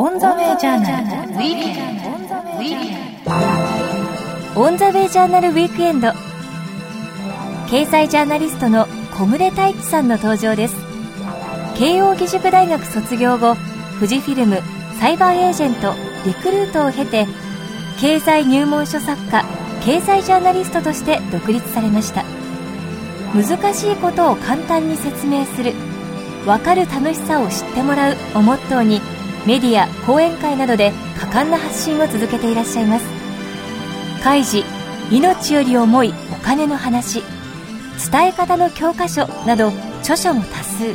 オンザウェイジャーナル。ウィークエンドオンザウェイジャーナルウィークエンド。経済ジャーナリストの小暮太一さんの登場です。慶應義塾大学卒業後富士フィルムサイバーエージェントリクルートを経て経済入門書作家経済ジャーナリストとして独立されました。難しいことを簡単に説明する分かる楽しさを知ってもらうをモットーにメディア講演会などで果敢な発信を続けていらっしゃいます。開示命より重いお金の話伝え方の教科書など著書も多数。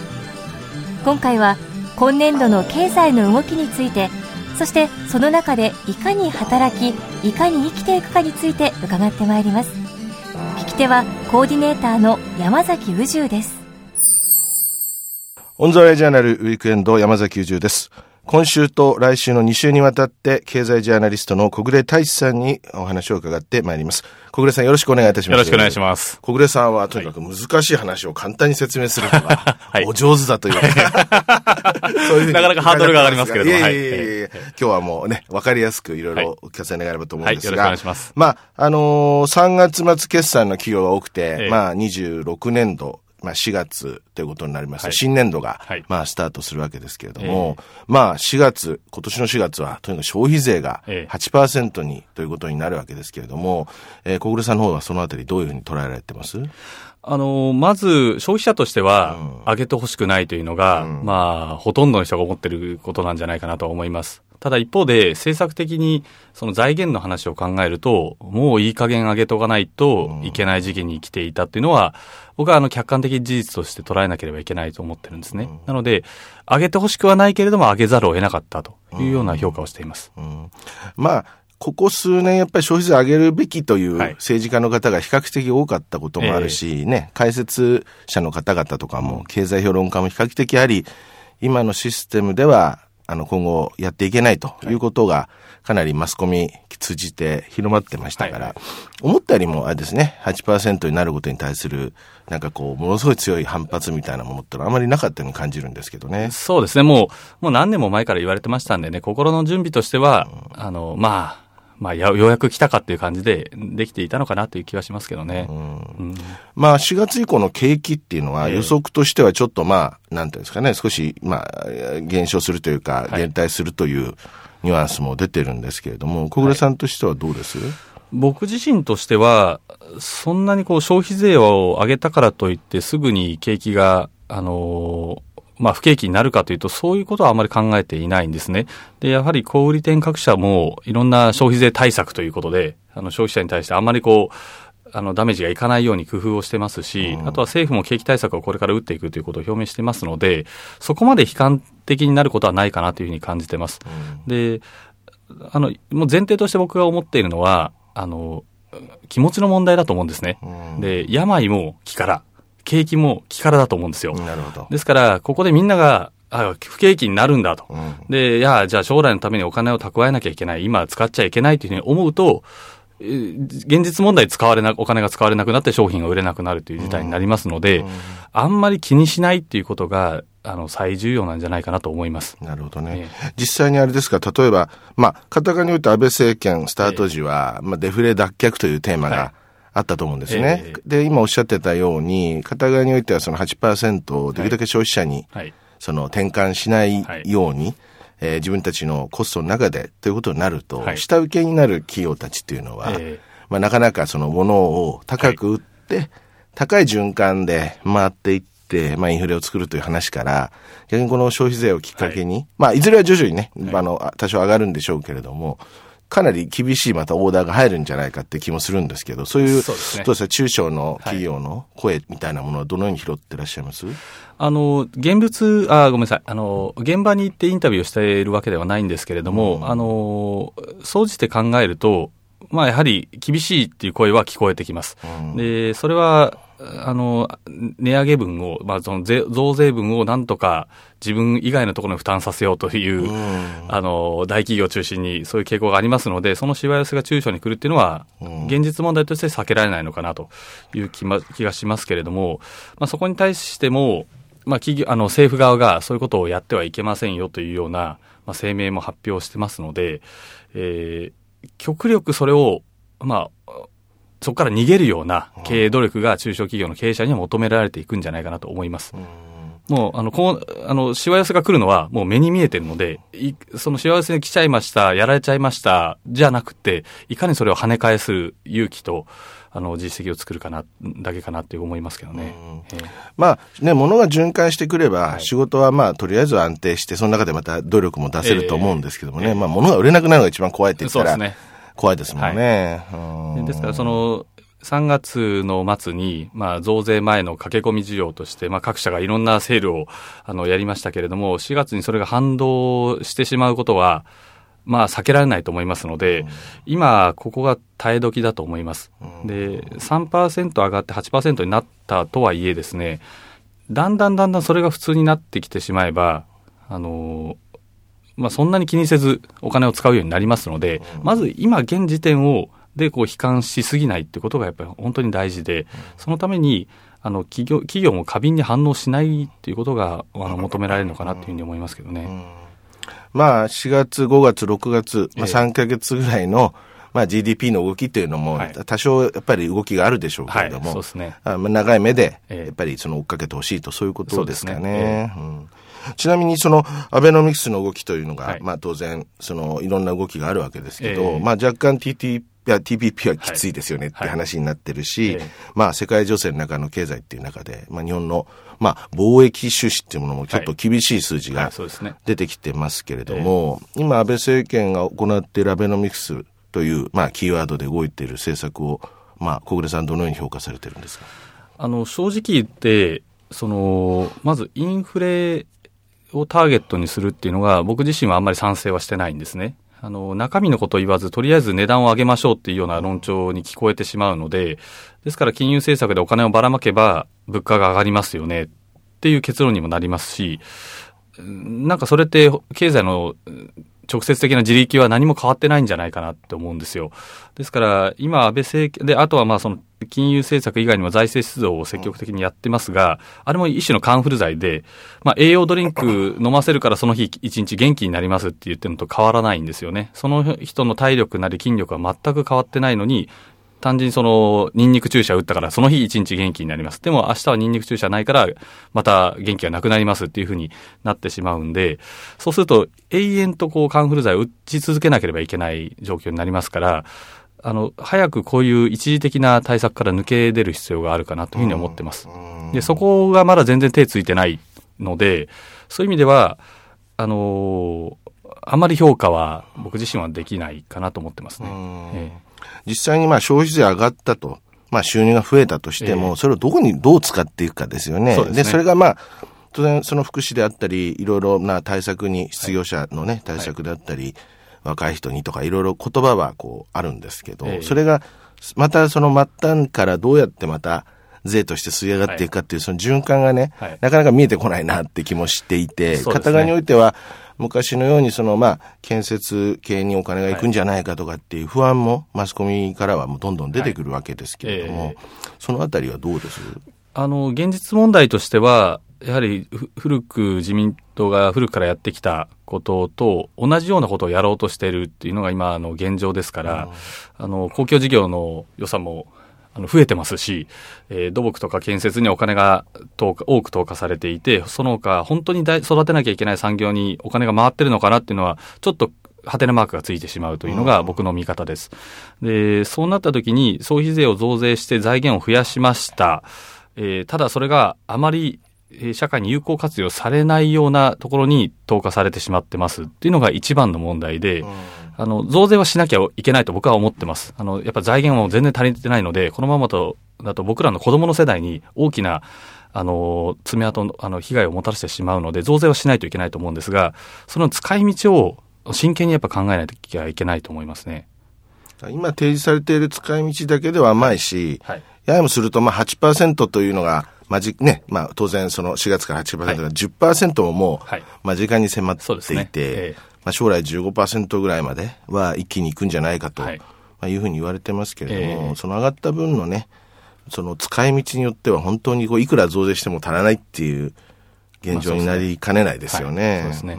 今回は今年度の経済の動きについてそしてその中でいかに働きいかに生きていくかについて伺ってまいります。聞き手はコーディネーターの山崎宇宙です。オンザウェイジャーナルウィークエンド山崎宇宙です。今週と来週の2週にわたって経済ジャーナリストの小暮太一さんにお話を伺ってまいります。小暮さんよろしくお願いいたします。よろしくお願いします。小暮さんはとにかく難しい話を簡単に説明するのがお上手だという、そういうなかなかハードルが上がりますけれども。い。やいやいや、今日はもうね、わかりやすくいろいろお聞かせ願えればと思うんですが。はい、よろしくお願いします。まあ、あのー、3月末決算の企業が多くて、まあ、26年度、まあ、4月ということになります、はい、新年度が、はい、まあ、スタートするわけですけれども、えー、まあ、4月、今年の4月は、とにかく消費税が8%に、ということになるわけですけれども、えー、小暮さんの方はそのあたりどういうふうに捉えられてます？あの、まず、消費者としては、上げてほしくないというのが、うん、まあ、ほとんどの人が思ってることなんじゃないかなと思います。ただ一方で、政策的にその財源の話を考えると、もういい加減上げとかないといけない時期に来ていたっていうのは、僕はあの客観的事実として捉えなければいけないと思ってるんですね。なので、上げてほしくはないけれども上げざるを得なかったというような評価をしています。うん。うん、まあここ数年やっぱり消費税上げるべきという政治家の方が比較的多かったこともあるし、ね、解説者の方々とかも経済評論家も比較的あり、今のシステムではあの、今後やっていけないとい。うことが、かなりマスコミ通じて広まってましたから、はい思ったよりもあれですね、8%になることに対する、なんかこう、ものすごい強い反発みたいなものってのはあまりなかったように感じるんですけどね。そうですね、もう、もう何年も前から言われてましたんでね、心の準備としては、うん、あの、まあ、まあ、ようやく来たかっていう感じでできていたのかなという気はしますけどね。うん。うん、まあ、4月以降の景気っていうのは予測としてはちょっとまあ、なんていうんですかね、少し、まあ、減少するというか、減退するというニュアンスも出てるんですけれども、小暮さんとしてはどうです、はい、僕自身としては、そんなにこう消費税を上げたからといってすぐに景気が、あのーまあ、不景気になるかというと、そういうことはあまり考えていないんですね。で、やはり小売店各社もいろんな消費税対策ということで、あの消費者に対してあんまりこう、あのダメージがいかないように工夫をしてますし、あとは政府も景気対策をこれから打っていくということを表明してますので、そこまで悲観的になることはないかなというふうに感じてます。で、あの、もう前提として僕が思っているのは、あの、気持ちの問題だと思うんですね。で、病も気から。景気も気からだと思うんですよ。なるほど。ですから、ここでみんなが、あ不景気になるんだと。うん、で、いや、じゃあ将来のためにお金を蓄えなきゃいけない、今使っちゃいけないというふうに思うと、現実問題使われな、お金が使われなくなって商品が売れなくなるという事態になりますので、うんうん、あんまり気にしないっていうことが、あの、最重要なんじゃないかなと思います。なるほどね。え実際にあれですか、例えば、まあ、片側において安倍政権スタート時は、えまあ、デフレ脱却というテーマが、はいあったと思うんですね。えー、で、今おっしゃってたように、片側においてはその8%をできるだけ消費者に、その転換しないように、はい、えー、自分たちのコストの中でということになると、はい、下請けになる企業たちっていうのは、えー、まあ、なかなかそのものを高く売って、はい、高い循環で回っていって、まあ、インフレを作るという話から、逆にこの消費税をきっかけに、はい、まあ、いずれは徐々にね、あの、多少上がるんでしょうけれども、かなり厳しいまたオーダーが入るんじゃないかって気もするんですけど、そういう、そうですね、どうですか、中小の企業の声みたいなものはどのように拾ってらっしゃいます、あの、現物、あ、ごめんなさい。あの、現場に行ってインタビューをしているわけではないんですけれども、うん、あの、総じて考えると、まあ、やはり厳しいっていう声は聞こえてきます。うん、で、それは、あの、値上げ分を、まあ、その増税分をなんとか自分以外のところに負担させようという、うん、あの、大企業を中心にそういう傾向がありますので、そのしわ寄せが中小に来るっていうのは、現実問題として避けられないのかなという気,、ま、気がしますけれども、まあ、そこに対しても、まあ、企業、あの、政府側がそういうことをやってはいけませんよというような、まあ、声明も発表してますので、えー、極力それを、まあ、そこから逃げるような経営努力が中小企業の経営者には求められていくんじゃないかなと思います。もう、あの、こう、あの、しわ寄せが来るのはもう目に見えてるので、いそのしわ寄せに来ちゃいました、やられちゃいました、じゃなくて、いかにそれを跳ね返す勇気と、あの、実績を作るかな、だけかなって思いますけどね。えー、まあ、ね、物が循環してくれば、仕事はまあ、とりあえず安定して、その中でまた努力も出せると思うんですけどもね、えー、まあ、物が売れなくなるのが一番怖いって言ったら、ね、怖いですもんね。はい、ですから、その、3月の末に、まあ、増税前の駆け込み需要として、まあ、各社がいろんなセールを、あの、やりましたけれども、4月にそれが反動してしまうことは、まあ、避けられないと思いますので、うん、今、ここが耐え時だと思います。うん、で、3%上がって8%になったとはいえですね、だんだんだんだんそれが普通になってきてしまえば、あの、まあ、そんなに気にせずお金を使うようになりますので、うん、まず今現時点を、で、こう、悲観しすぎないってことがやっぱり本当に大事で、そのために、あの、企業、企業も過敏に反応しないっていうことが、あの、求められるのかなというふうに思いますけどね。まあ、4月、5月、6月、まあ、3か月ぐらいの、まあ、GDP の動きというのも、多少やっぱり動きがあるでしょうけれども、はい、そうですね、あまあ、長い目で、やっぱりその追っかけてほしいと、そういうことですかね。ちなみに、その、アベノミクスの動きというのが、はい、まあ、当然、その、いろんな動きがあるわけですけど、まあ、若干 TT いや、TPP はきついですよねって話になってるし、はいはい、まあ世界情勢の中の経済っていう中で、まあ日本の、まあ貿易収支っていうものもちょっと厳しい数字が出てきてますけれども、今安倍政権が行っているアベノミクスという、まあキーワードで動いている政策を、まあ小暮さんどのように評価されてるんですか？あの、正直言って、その、まずインフレをターゲットにするっていうのが僕自身はあんまり賛成はしてないんですね。あの、中身のことを言わず、とりあえず値段を上げましょうっていうような論調に聞こえてしまうので、ですから金融政策でお金をばらまけば、物価が上がりますよねっていう結論にもなりますし、なんかそれって経済の直接的な自力は何も変わってないんじゃないかなって思うんですよ。ですから、今、安倍政権で、あとはまあその金融政策以外にも財政出動を積極的にやってますが、あれも一種のカンフル剤で、まあ栄養ドリンク飲ませるからその日一日元気になりますって言ってるのと変わらないんですよね。その人の体力なり筋力は全く変わってないのに、単純にその、ニンニク注射打ったから、その日一日元気になります。でも明日はニンニク注射ないから、また元気がなくなりますっていうふうになってしまうんで、そうすると、永遠とこう、カンフル剤を打ち続けなければいけない状況になりますから、あの、早くこういう一時的な対策から抜け出る必要があるかなというふうに思ってます。で、そこがまだ全然手ついてないので、そういう意味では、あのあまり評価は僕自身はできないかなと思ってますね。ええ実際にまあ消費税上がったと、まあ収入が増えたとしても、それをどこにどう使っていくかですよね。そで、ね、それがまあ、当然その福祉であったり、いろいろな対策に、失業者のね、対策であったり、はい、若い人にとかいろいろ言葉はこうあるんですけど、それがまたその末端からどうやってまた税として吸い上がっていくかっていう、その循環がね、はい、なかなか見えてこないなって気もしていて、ね、片側においては、昔のようにそのまあ建設系にお金が行くんじゃないかとかっていう不安もマスコミからはもうどんどん出てくるわけですけれども、はいえ。ー、そのあたりはどうです？あの現実問題としてはやはり古く自民党が古くからやってきたことと同じようなことをやろうとしているっていうのが今の現状ですから、あの公共事業の予算もあの増えてますし、えー、土木とか建設にお金が多く投下されていて、その他本当に育てなきゃいけない産業にお金が回ってるのかなっていうのは、ちょっとハテナマークがついてしまうというのが僕の見方です。で、そうなった時に消費税を増税して財源を増やしました。えー、ただそれがあまり社会に有効活用されないようなところに投下されてしまってますっていうのが一番の問題で、あの、増税はしなきゃいけないと僕は思ってます。あの、やっぱ財源も全然足りてないので、このままと、だと僕らの子供の世代に大きな、あの、爪痕、あの、被害をもたらしてしまうので、増税はしないといけないと思うんですが、その使い道を真剣にやっぱ考えないといけないと思いますね。今提示されている使い道だけでは甘いし、はい、ややもするとまあ8%というのが、まじ、ね、まあ当然その4月から8%が10%ももう間近に迫っていて、まあ、将来15%ぐらいまでは一気にいくんじゃないかと、はいまあ、いうふうに言われてますけれども、えー、その上がった分のね、その使い道によっては本当にこういくら増税しても足らないっていう現状になりかねないですよね。そうですね。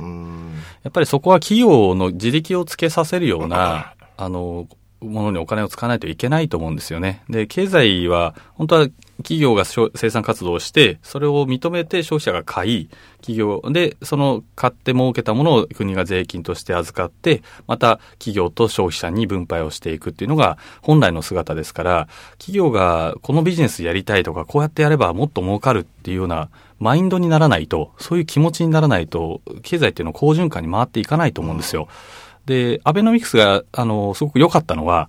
やっぱりそこは企業の自力をつけさせるような、あの、ものにお金を使わないといけないと思うんですよね。で、経済は、本当は企業が生産活動をして、それを認めて消費者が買い、企業で、その買って儲けたものを国が税金として預かって、また企業と消費者に分配をしていくっていうのが本来の姿ですから、企業がこのビジネスやりたいとか、こうやってやればもっと儲かるっていうようなマインドにならないと、そういう気持ちにならないと、経済っていうのは好循環に回っていかないと思うんですよ。で、アベノミクスが、あの、すごく良かったのは、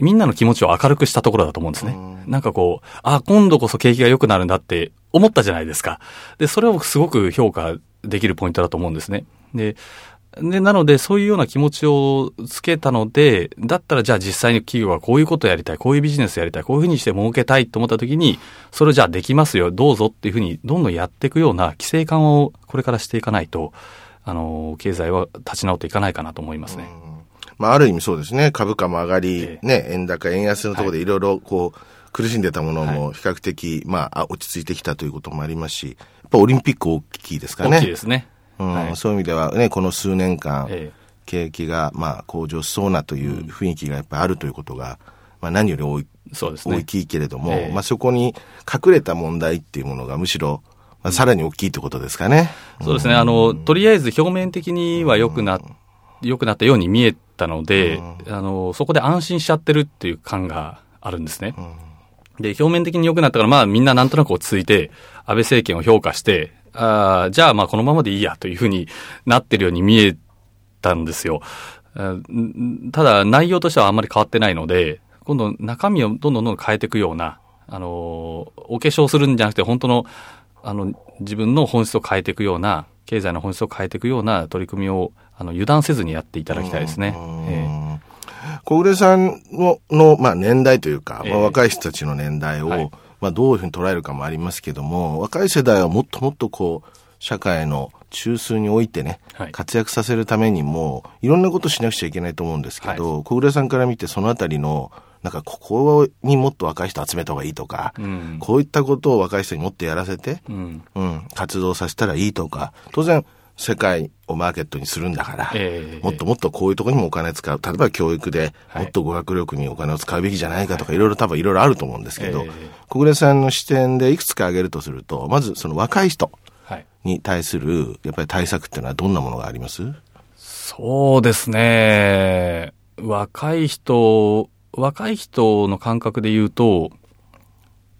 みんなの気持ちを明るくしたところだと思うんですね。なんかこう、あ、今度こそ景気が良くなるんだって思ったじゃないですか。で、それをすごく評価できるポイントだと思うんですね。で、で、なので、そういうような気持ちをつけたので、だったらじゃあ実際に企業がこういうことやりたい、こういうビジネスやりたい、こういうふうにして儲けたいと思った時に、それじゃあできますよ、どうぞっていうふうにどんどんやっていくような規制感をこれからしていかないと、あの、経済は立ち直っていかないかなと思いますね。まあ、ある意味そうですね。株価も上がり、えね、円高、円安のところでい。ろいろこう、苦しんでたものも比較的、まあ、落ち着いてきたということもありますし、やっぱオリンピック大きいですかね。大きいですね。うん、はい、そういう意味ではね、この数年間、え景気が、まあ、向上しそうなという雰囲気がやっぱりあるということが、まあ、何より大いそうですね、大きいけれども、えまあ、そこに隠れた問題っていうものがむしろ、まあ、さらに大きいということですかね。そうですね。あの、とりあえず表面的には良くな、良くなったように見えたので、あの、そこで安心しちゃってるっていう感があるんですね。で、表面的に良くなったから、まあみんななんとなく落ち着いて、安倍政権を評価して、ああ、じゃあまあこのままでいいやというふうになってるように見えたんですよ。ただ内容としてはあんまり変わってないので、今度中身をどんどんどんどん変えていくような、あの、お化粧するんじゃなくて本当の、あの、自分の本質を変えていくような、経済の本質を変えていくような取り組みをあの油断せずにやっていただきたいですね。小暮さんのの、まあ、年代というか、まあ、若い人たちの年代を、はい、まあ、どういうふうに捉えるかもありますけども、若い世代はもっともっとこう、社会の中枢においてね、はい、活躍させるためにも、いろんなことしなくちゃいけないと思うんですけど、はい、小暮さんから見てそのあたりの、なんかここにもっと若い人集めた方がいいとか、うん、こういったことを若い人にもっとやらせて、うん、うん、活動させたらいいとか、当然、世界をマーケットにするんだから、えー、もっともっとこういうところにもお金使う。例えば教育でもっと語学力にお金を使うべきじゃないかとか、はい、いろいろ多分いろいろあると思うんですけど、えー、小暮さんの視点でいくつか挙げるとすると、まずその若い人に対するやっぱり対策っていうのはどんなものがあります？そうですね。若い人、若い人の感覚で言うと、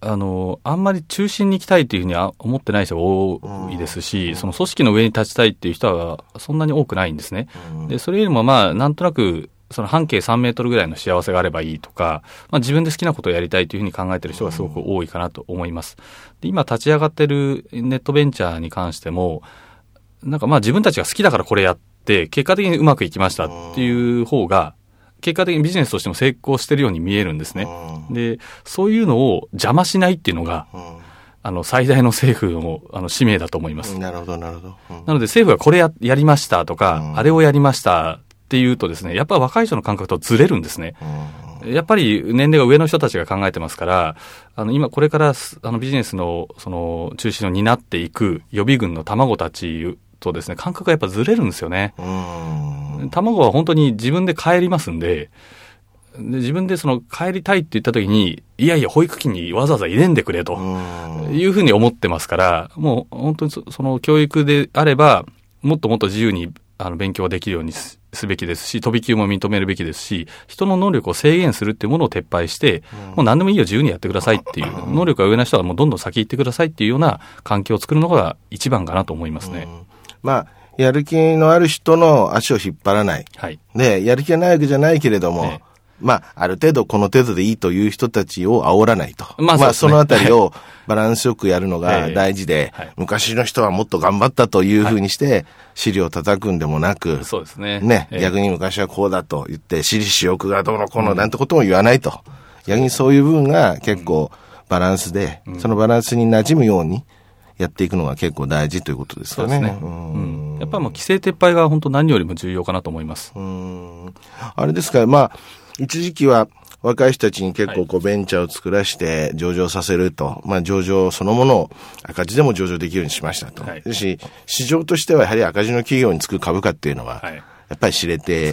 あの、あんまり中心に行きたいというふうには思ってない人が多いですし、その組織の上に立ちたいっていう人はそんなに多くないんですね。で、それよりもまあ、なんとなく、その半径3メートルぐらいの幸せがあればいいとか、まあ自分で好きなことをやりたいというふうに考えている人がすごく多いかなと思います。で、今立ち上がってるネットベンチャーに関しても、なんかまあ自分たちが好きだからこれやって、結果的にうまくいきましたっていう方が、結果的にビジネスとしても成功してるように見えるんですね。で、そういうのを邪魔しないっていうのが、あの、最大の政府の、あの、使命だと思います。なるほど、なるほど。なので、政府がこれや、やりましたとか、あれをやりましたっていうとですね、やっぱり若い人の感覚とずれるんですね。やっぱり年齢が上の人たちが考えてますから、あの、今これからあのビジネスのその中心を担っていく予備軍の卵たちとですね、感覚がやっぱずれるんですよね。卵は本当に自分で帰りますんで、で自分でその帰りたいって言った時に、いやいや、保育器にわざわざ入れんでくれというふうに思ってますから、もう本当にその教育であれば、もっともっと自由にあの勉強できるようにすべきですし、飛び級も認めるべきですし、人の能力を制限するっていうものを撤廃して、もう何でもいいよ、自由にやってくださいっていう、能力が上の人はもうどんどん先行ってくださいっていうような環境を作るのが一番かなと思いますね。まあ、やる気のある人の足を引っ張らない。はい。で、やる気がないわけじゃないけれども、ね、まあ、ある程度この程度でいいという人たちを煽らないと。まあ、そ、ね、まあ、そのあたりをバランスよくやるのが大事で、はい、昔の人はもっと頑張ったというふうにして、資を叩くんでもなく、そうですね。ね、逆に昔はこうだと言って、私利私欲がどうのこうのなんてことも言わないと。逆にそういう部分が結構バランスで、そのバランスに馴染むように、やっていくのが結構大事ということですかね。ねうん、やっぱりもう規制撤廃が本当何よりも重要かなと思います。うんあれですか、まあ、一時期は、若い人たちに結構こうベンチャーを作らして上場させると、まあ上場そのものを赤字でも上場できるようにしましたと。はいし、市場としてはやはり赤字の企業につく株価っていうのは、はいやっぱり知れて。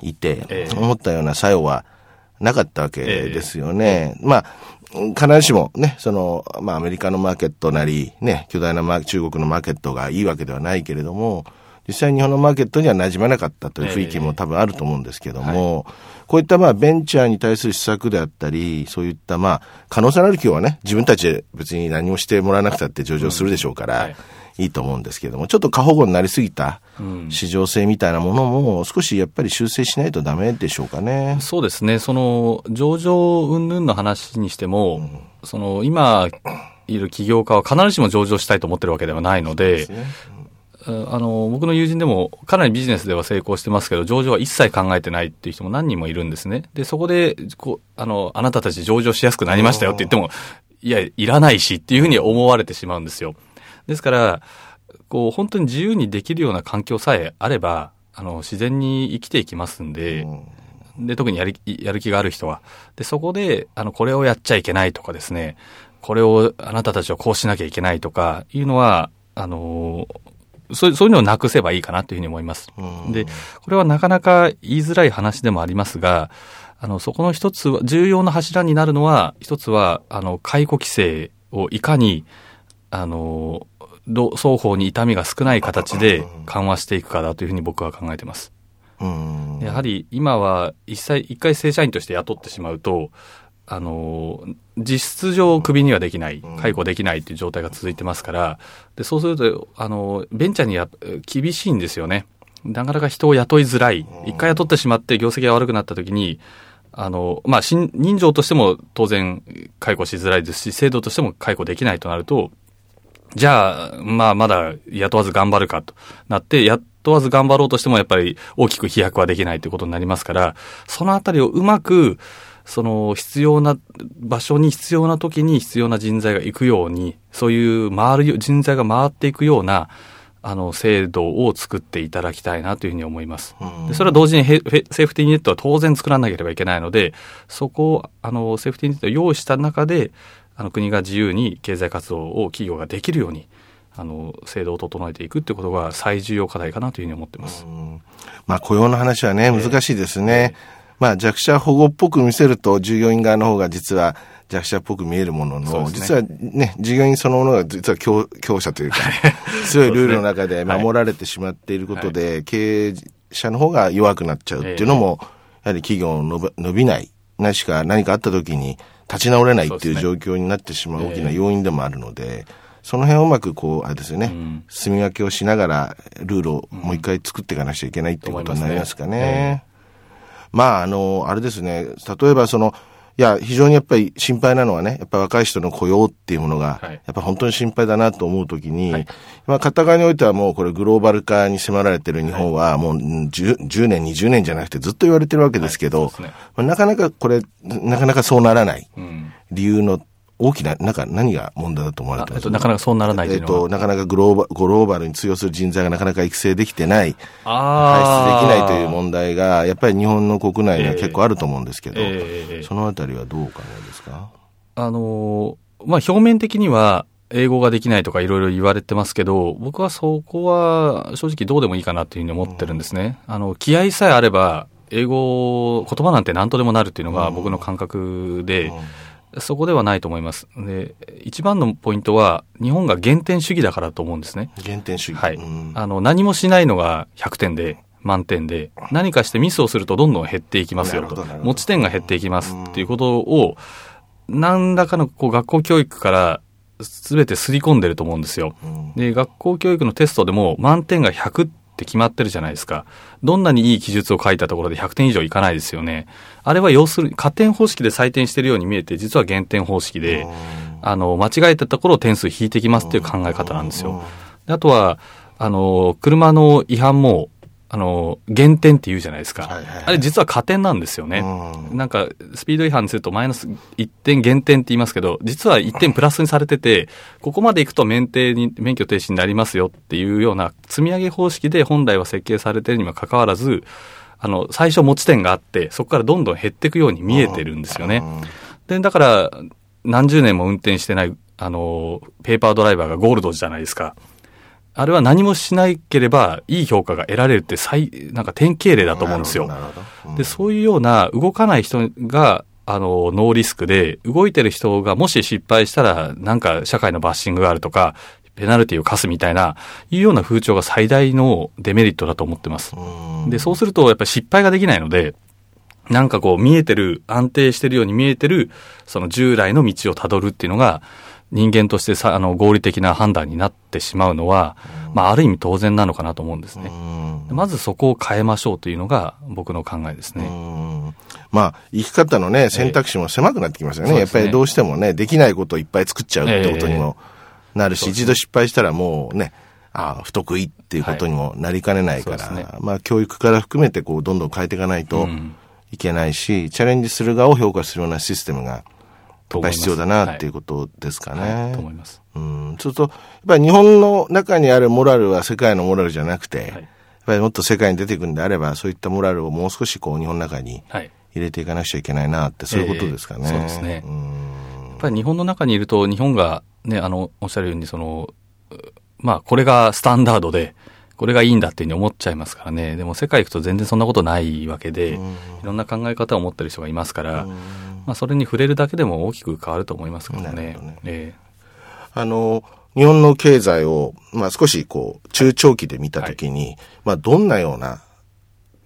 いて、ええ思ったような作用はなかったわけですよね。まあ、必ずしもね、その、まあアメリカのマーケットなり、ね、巨大な中国のマーケットがいいわけではないけれども、実際日本のマーケットには馴染まなかったという雰囲気も多分あると思うんですけども、こういったまあベンチャーに対する施策であったり、そういったまあ可能性のある企業はね、自分たちで別に何もしてもらわなくたって上場するでしょうから、はいいいと思うんですけれども、ちょっと過保護になりすぎたうん市場性みたいなものも少しやっぱり修正しないとダメでしょうかね。そうですね。その、上場云々の話にしても、その、今いる起業家は必ずしも上場したいと思ってるわけではないので、あの、僕の友人でもかなりビジネスでは成功してますけど、上場は一切考えてないっていう人も何人もいるんですね。で、そこで、こう、あの、あなたたち上場しやすくなりましたよって言っても、いや、いらないしっていうふうに思われてしまうんですよ。ですから、こう、本当に自由にできるような環境さえあれば、あの、自然に生きていきますんで、で、特にやるやる気がある人は。で、そこで、あの、これをやっちゃいけないとかですね、これを、あなたたちはこうしなきゃいけないとか、いうのは、あの、そうそういうのをなくせばいいかなというふうに思います。で、これはなかなか言いづらい話でもありますが、あの、そこの一つは、重要な柱になるのは、一つは、あの、解雇規制をいかに、あの、ど双方に痛みが少ない形で緩和していくかだというふうに僕は考えてます。うん。やはり今は一切、一回正社員として雇ってしまうと、あの、実質上クビにはできない、解雇できないっていう状態が続いてますから、で、そうすると、あの、ベンチャーにや厳しいんですよね。なかなか人を雇いづらい。一回雇ってしまって業績が悪くなった時に、あの、まあ、新人情としても当然解雇しづらいですし、制度としても解雇できないとなると、じゃあ、まあ、まだ雇わず頑張るかとなって、雇わず頑張ろうとしてもやっぱり大きく飛躍はできないということになりますから、そのあたりをうまく、その必要な場所に必要な時に必要な人材が行くように、そういう回る、人材が回っていくような、あの、制度を作っていただきたいなというふうに思います。でそれは同時にセーフティーネットは当然作らなければいけないので、そこを、あの、セーフティーネットを用意した中で、あの、国が自由に経済活動を企業ができるように、あの、制度を整えていくってことが最重要課題かなというふうに思ってます。まあ雇用の話はね、難しいですね。まあ弱者保護っぽく見せると従業員側の方が実は弱者っぽく見えるものの、そうです実はね、従業員そのものが実は強強者というか、強いルールの中で守られてしまっていることで、経営者の方が弱くなっちゃうっていうのも、やはり企業の伸びない、ないしか何かあった時に立ち直れないっていう状況になってしまう大きな要因でもあるので、その辺をうまくこう、あれですよね、うん。住み分けをしながら、ルールをもう一回作っていかなくちゃいけないっていうことになりますか思いますね。まあ、あの、あれですね、例えばその、いや、非常にやっぱり心配なのはね、やっぱり若い人の雇用っていうものが、はい。やっぱ本当に心配だなと思うときに、はい。まあ、片側においてはもうこれグローバル化に迫られてる日本はもううん 10, 10年、20年じゃなくてずっと言われてるわけですけど、はいね。まあなかなかこれ、なかなかそうならないうん。理由の大きな、なんか何が問題だと思われてます？あえっと、なかなかそうならないというのは。えっと、なかなかグローバグローバルに通用する人材がなかなか育成できてない、あ排出できないという問題が、やっぱり日本の国内には結構あると思うんですけど、ええええそのあたりはどうお考えですか？あのーまあ、表面的には、英語ができないとかいろいろ言われてますけど、僕はそこは正直どうでもいいかなっていうふうに思ってるんですね。あの、気合さえあれば、英語、言葉なんて何とでもなるっていうのが僕の感覚で、そこではないと思います。で、一番のポイントは、日本が原点主義だからと思うんですね。原点主義。はい。うんあの、何もしないのが100点で、満点で、何かしてミスをするとどんどん減っていきますよと持ち点が減っていきますっていうことを、何らかのこう学校教育から全て刷り込んでると思うんですよ。で、学校教育のテストでも満点が100って決まってるじゃないですか。どんなにいい記述を書いたところで100点以上いかないですよね。あれは要するに加点方式で採点してるように見えて、実は減点方式で、あの、間違えたところを点数引いてきますっていう考え方なんですよ。であとは、あの、車の違反も、あの、減点って言うじゃないですか。はいはいはいあれ実は加点なんですよね。うなんか、スピード違反にするとマイナス1点減点って言いますけど、実は1点プラスにされてて、ここまで行くと免停に、免許停止になりますよっていうような積み上げ方式で本来は設計されているにもかかわらず、あの、最初持ち点があって、そこからどんどん減っていくように見えてるんですよね。で、だから、何十年も運転してない、あの、ペーパードライバーがゴールドじゃないですか。あれは何もしなければいい評価が得られるって最、なんか典型例だと思うんですよ。うん、で、そういうような動かない人が、あの、ノーリスクで、動いてる人がもし失敗したら、なんか社会のバッシングがあるとか、ペナルティを課すみたいな、いうような風潮が最大のデメリットだと思ってます。で、そうすると、やっぱり失敗ができないので、なんかこう見えてる、安定してるように見えてる、その従来の道をたどるっていうのが、人間としてさ、あの、合理的な判断になってしまうのは、まあ、ある意味当然なのかなと思うんですね。まずそこを変えましょうというのが僕の考えですね。まあ、生き方のね、選択肢も狭くなってきますよね。えー、やっぱりどうしてもね、できないことをいっぱい作っちゃうってことにもなるし、えー、一度失敗したらもうね、ああ、不得意っていうことにもなりかねないから、はい。ね、まあ、教育から含めてこう、どんどん変えていかないといけないし、うん、チャレンジする側を評価するようなシステムが、とか必要だなっていうことですかね。はいと思います。うん。そうすると、やっぱり日本の中にあるモラルは世界のモラルじゃなくて、はい、やっぱりもっと世界に出ていくんであれば、そういったモラルをもう少しこう日本の中に入れていかなくちゃいけないなって、そういうことですかね。えー、そうですね。やっぱり日本の中にいると、日本がね、あの、おっしゃるように、その、まあ、これがスタンダードで、これがいいんだっていうふうに思っちゃいますからね。でも世界行くと全然そんなことないわけで、いろんな考え方を持ってる人がいますから、まあ、それに触れるだけでも大きく変わると思いますけどね。ね。えー、あの日本の経済を、まあ、少しこう中長期で見たときに、はい、まあ、どんなような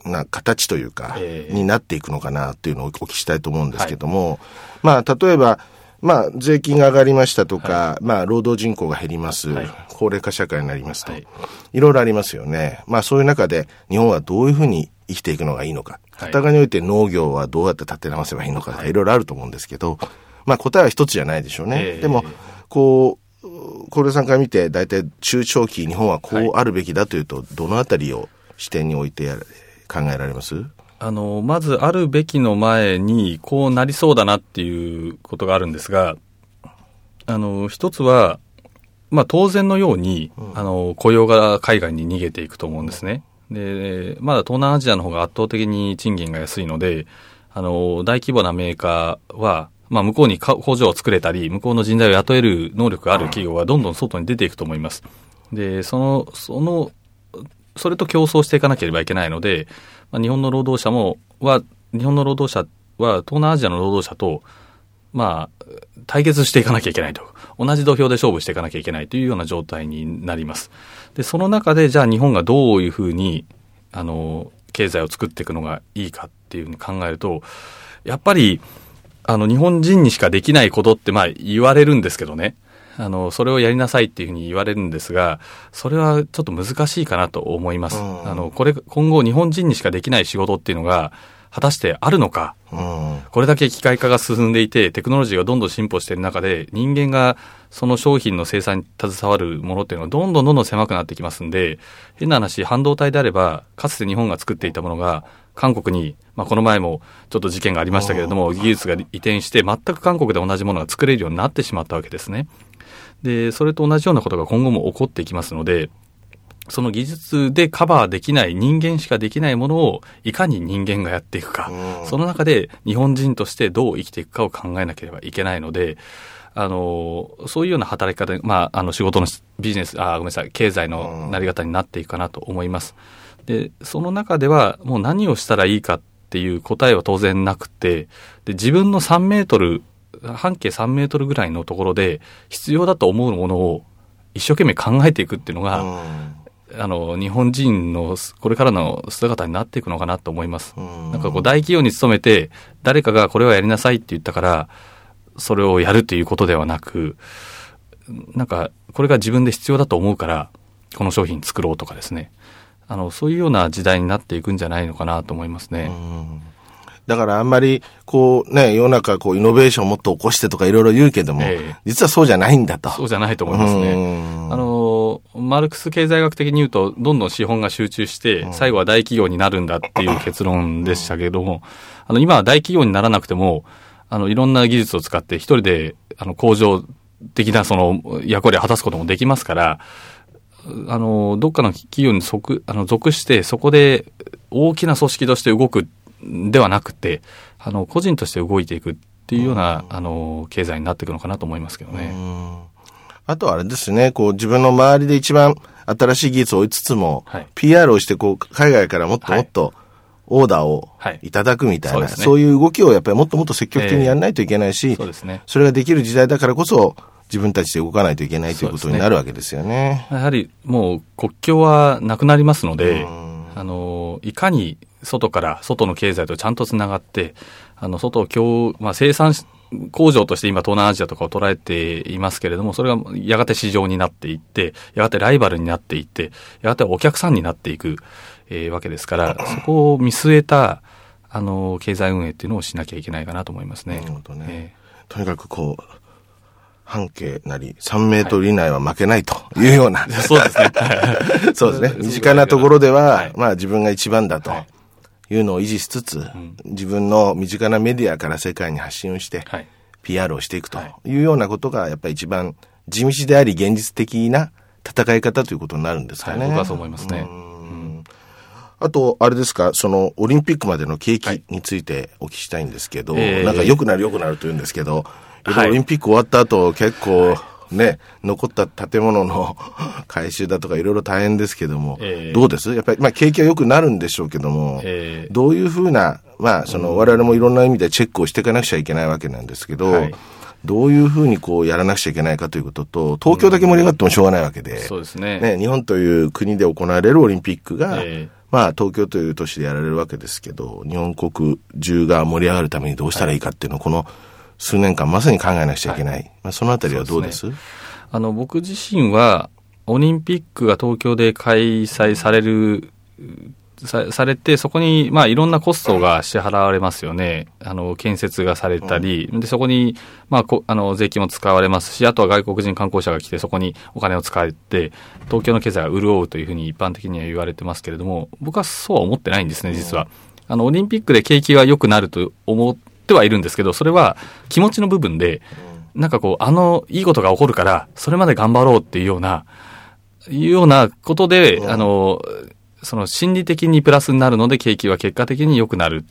な形というか、えー、になっていくのかなっていうのをお聞きしたいと思うんですけども、はい、まあ、例えば、まあ、税金が上がりましたとか、はい、まあ、労働人口が減ります、はい、高齢化社会になりますと、はい、いろいろありますよね。まあ、そういう中で、日本はどういうふうに生きていくのがいいのか。片側において農業はどうやって立て直せばいいのかとか、いろいろあると思うんですけど、まあ答えは一つじゃないでしょうね。えー、でも、こう、小出さんから見て、大体中長期日本はこうあるべきだというと、どのあたりを視点に置いて考えられます？あの、まずあるべきの前に、こうなりそうだなっていうことがあるんですが、あの、一つは、まあ当然のように、うん、あの、雇用が海外に逃げていくと思うんですね。で、まだ東南アジアの方が圧倒的に賃金が安いので、あの、大規模なメーカーは、まあ、向こうに工場を作れたり、向こうの人材を雇える能力がある企業がどんどん外に出ていくと思います。で、その、その、それと競争していかなければいけないので、まあ、日本の労働者も、は、日本の労働者は東南アジアの労働者と、まあ、対決していかなきゃいけないと。同じ土俵で勝負していかなきゃいけないというような状態になります。で、その中で、じゃあ日本がどういうふうに、あの、経済を作っていくのがいいかっていうふうに考えると、やっぱり、あの、日本人にしかできないことって、まあ、言われるんですけどね。あの、それをやりなさいっていうふうに言われるんですが、それはちょっと難しいかなと思います。あの、これ、今後日本人にしかできない仕事っていうのが、果たしてあるのか、うん、これだけ機械化が進んでいて、テクノロジーがどんどん進歩している中で、人間がその商品の生産に携わるものっていうのはどんどんどんどん狭くなってきますんで、変な話、半導体であれば、かつて日本が作っていたものが、韓国に、まあ、この前もちょっと事件がありましたけれども、技術が移転して、全く韓国で同じものが作れるようになってしまったわけですね。で、それと同じようなことが今後も起こっていきますので、その技術でカバーできない人間しかできないものをいかに人間がやっていくか、その中で日本人としてどう生きていくかを考えなければいけないので、あの、そういうような働き方、まあ、あの仕事のビジネス、あ、ごめんなさい、経済のなり方になっていくかなと思います。で、その中ではもう何をしたらいいかっていう答えは当然なくて、で、自分の3メートル、半径3メートルぐらいのところで必要だと思うものを一生懸命考えていくっていうのが、あの、日本人のこれからの姿になっていくのかなと思います。なんかこう大企業に勤めて、誰かがこれはやりなさいって言ったから、それをやるということではなく、なんか、これが自分で必要だと思うから、この商品作ろうとかですね。あの、そういうような時代になっていくんじゃないのかなと思いますね。だからあんまり、こうね、世の中こうイノベーションをもっと起こしてとかいろいろ言うけども、ええ、実はそうじゃないんだと。そうじゃないと思いますね。あの、マルクス経済学的に言うと、どんどん資本が集中して、最後は大企業になるんだっていう結論でしたけれども、あの、今は大企業にならなくても、あの、いろんな技術を使って一人で、あの、工場的なその役割を果たすこともできますから、あの、どっかの企業に属、あの、属して、そこで大きな組織として動くではなくて、あの、個人として動いていくっていうような、あの、経済になっていくのかなと思いますけどね。あとはあれですね、こう、自分の周りで一番新しい技術を追いつつも、はい、PR をして、こう、海外からもっともっと、オーダーをい。ただくみたいな、はいそうね、そういう動きをやっぱりもっともっと積極的にやらないといけないし、えー、そうですね、それができる時代だからこそ、自分たちで動かないといけないということになるわけですよね。ねやはりもう国境はなくなりますので、あの、いかに外から外の経済とちゃんとつながって、あの、外を今日、まあ、生産工場として今東南アジアとかを捉えていますけれども、それがやがて市場になっていって、やがてライバルになっていって、やがてお客さんになっていく、えー、わけですから、そこを見据えた、あの、経済運営っていうのをしなきゃいけないかなと思いますね。なるほどね。えー、とにかくこう、半径なり3メートル以内は負けないというような、はい、そうですね。そうですね。身近なところでは、はい、まあ自分が一番だというのを維持しつつ、自分の身近なメディアから世界に発信をして、はい、PR をしていくとい。うようなことが、やっぱり一番地道であり現実的な戦い方ということになるんですかね。僕はそう思いますね。あと、あれですか、その、オリンピックまでの景気についてお聞きしたいんですけど、はい、なんか良くなる良くなると言うんですけど、オリンピック終わった後、結構、ね、残った建物の 改修だとかいろいろ大変ですけども、えー、どうです？やっぱり、まあ、景気は良くなるんでしょうけども、えー、どういうふうな、まあ、その、我々もいろんな意味でチェックをしていかなくちゃいけないわけなんですけど、はい、どういうふうにこうやらなくちゃいけないかということと、東京だけ盛り上がってもしょうがないわけで、うん、そうですね。ね、日本という国で行われるオリンピックが、えー、まあ、東京という都市でやられるわけですけど、日本国中が盛り上がるためにどうしたらいいかっていうのを、この、数年間まさに考えなくちゃいけない。はい、まあ、そのあたりはどうです？あの、僕自身は、オリンピックが東京で開催される、さされて、そこに、まあ、いろんなコストが支払われますよね。あの、建設がされたり、うん、で、そこに、まあ、こあの、税金も使われますし、あとは外国人観光者が来て、そこにお金を使って、東京の経済が潤うというふうに一般的には言われてますけれども、僕はそうは思ってないんですね、実は。あの、オリンピックで景気が良くなると思ってはいるんですけど、それは気持ちの部分で、なんかこう、あの、いいことが起こるから、それまで頑張ろうっていうような、いうようなことで、あの、その心理的にプラスになるので、景気は結果的に良くなる。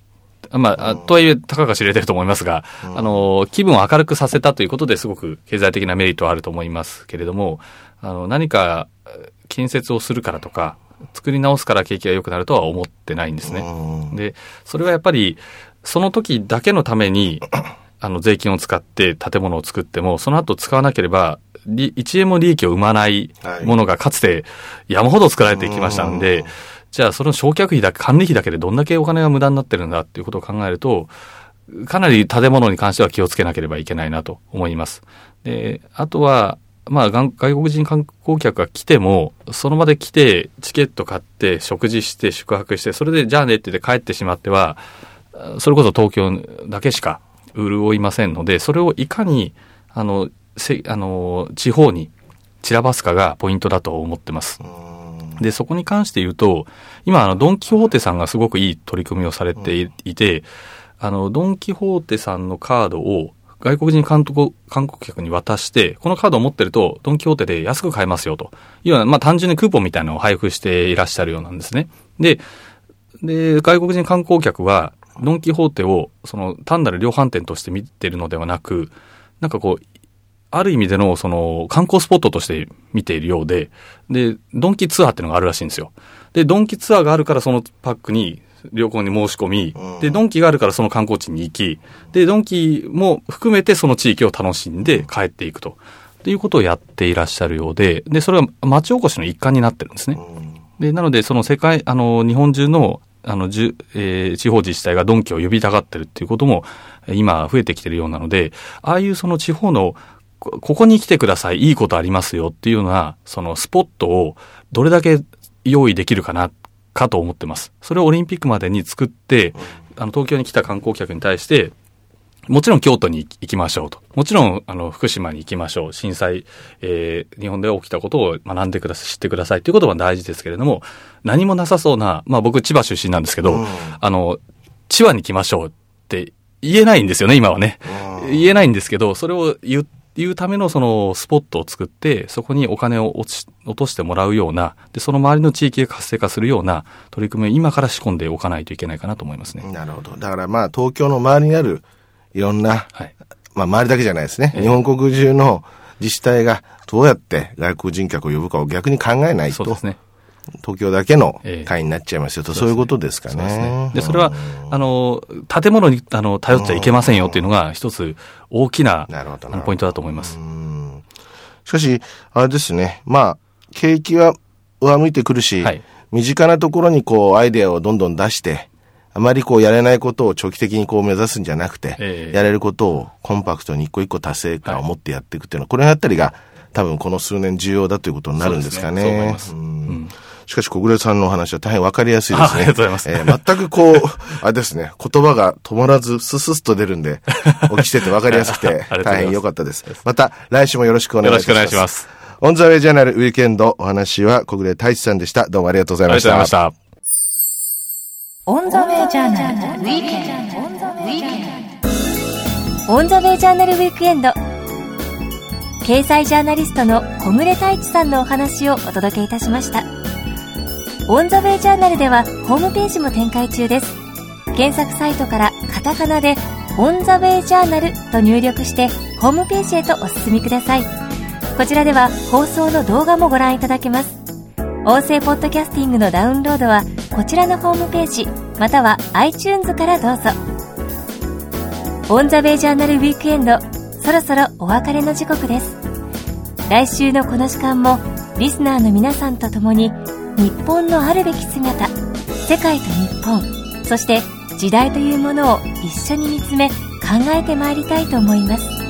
まあ、とはいえ、たかが知れてると思いますが、あの、気分を明るくさせたということですごく経済的なメリットはあると思いますけれども、あの、何か建設をするからとか、作り直すから景気が良くなるとは思ってないんですね。で、それはやっぱり、その時だけのために、あの、税金を使って建物を作っても、その後使わなければ、1円も利益を生まないものがかつて山ほど作られてきましたんで、はい、じゃあその焼却費だけ、管理費だけでどんだけお金が無駄になってるんだっていうことを考えると、かなり建物に関しては気をつけなければいけないなと思います。で、あとは、まあ、外国人観光客が来ても、その場で来て、チケット買って、食事して、宿泊して、それでじゃあねって言って帰ってしまっては、それこそ東京だけしか潤いませんので、それをいかに、あの、せあの、地方に散らばすかがポイントだと思ってます。で、そこに関して言うと、今、あの、ドン・キホーテさんがすごくいい取り組みをされていて、あの、ドン・キホーテさんのカードを外国人観光観光客に渡して、このカードを持ってると、ドン・キホーテで安く買えますよと。いうような、まあ単純にクーポンみたいなのを配布していらっしゃるようなんですね。で、で、外国人観光客は、ドン・キホーテを、その、単なる量販店として見てるのではなく、なんかこう、ある意味での、その、観光スポットとして見ているようで、で、ドンキツアーっていうのがあるらしいんですよ。で、ドンキツアーがあるからそのパックに、旅行に申し込み、で、ドンキがあるからその観光地に行き、で、ドンキも含めてその地域を楽しんで帰っていくと。っていうことをやっていらっしゃるようで、で、それは町おこしの一環になってるんですね。で、なので、その世界、あの、日本中のあの、じゅ、えー、地方自治体がドンキを呼びたがってるっていうことも、今増えてきてるようなので、ああいうその地方の、ここに来てください、いいことありますよっていうような、そのスポットをどれだけ用意できるかな、かと思ってます。それをオリンピックまでに作って、あの、東京に来た観光客に対して、もちろん京都に行きましょうと。もちろん、あの、福島に行きましょう。震災、えー、日本で起きたことを学んでください、知ってくださいっていうことは大事ですけれども、何もなさそうな、まあ僕千葉出身なんですけど、うん、あの、千葉に来ましょうって言えないんですよね、今はね。言えないんですけど、それを言っいうためのそのスポットを作って、そこにお金を落ち落としてもらうような、で、その周りの地域が活性化するような取り組みを今から仕込んでおかないといけないかなと思いますね。なるほど。だからまあ、東京の周りにあるいろんな、はい。まあ、周りだけじゃないですね。ええ。日本国中の自治体がどうやって外国人客を呼ぶかを逆に考えないと、ね。東京だけのええ。会になっちゃいますよ。と、そういうことですかそうですね。それは、あの、建物に、あの、頼っちゃいけませんよっていうのが、一つ大きな、なるほどあのポイントだと思います。うん。しかし、あれですね、まあ、景気は上向いてくるし、はい。身近なところにこう、アイデアをどんどん出して、あまりこう、やれないことを長期的にこう目指すんじゃなくて、ええやれることをコンパクトに一個一個達成感を持ってやっていくっていうのは、これあたりが多分この数年重要だということになるんですかね。しかし、小暮さんのお話は大変わかりやすいですね。あありがとうございますえー全くこう、あれですね、言葉が止まらず、ススッと出るんで、お聞きしててわかりやすくて大変良かったです。また来週もよろしくお願いします。よろしくお願いします。オンザウェイジャーナルウィークエンド、お話は小暮太一さんでした。どうもありがとうございました。ありがとうございました。オンザウェイジャーナルウィークエンド。オンザウェイジャーナルウェイジャーナルウィークエンド経済ジャーナリストの小暮太一さんのお話をお届けいたしました。オンザウェイジャーナルではホームページも展開中です。検索サイトからカタカナでオンザウェイジャーナルと入力してホームページへとお進みください。こちらでは放送の動画もご覧いただけます。音声ポッドキャスティングのダウンロードはこちらのホームページまたは iTunes からどうぞ。オンザベイジャーナルウィークエンドそろそろお別れの時刻です。来週のこの時間もリスナーの皆さんと共に日本のあるべき姿世界と日本そして時代というものを一緒に見つめ考えてまいりたいと思います。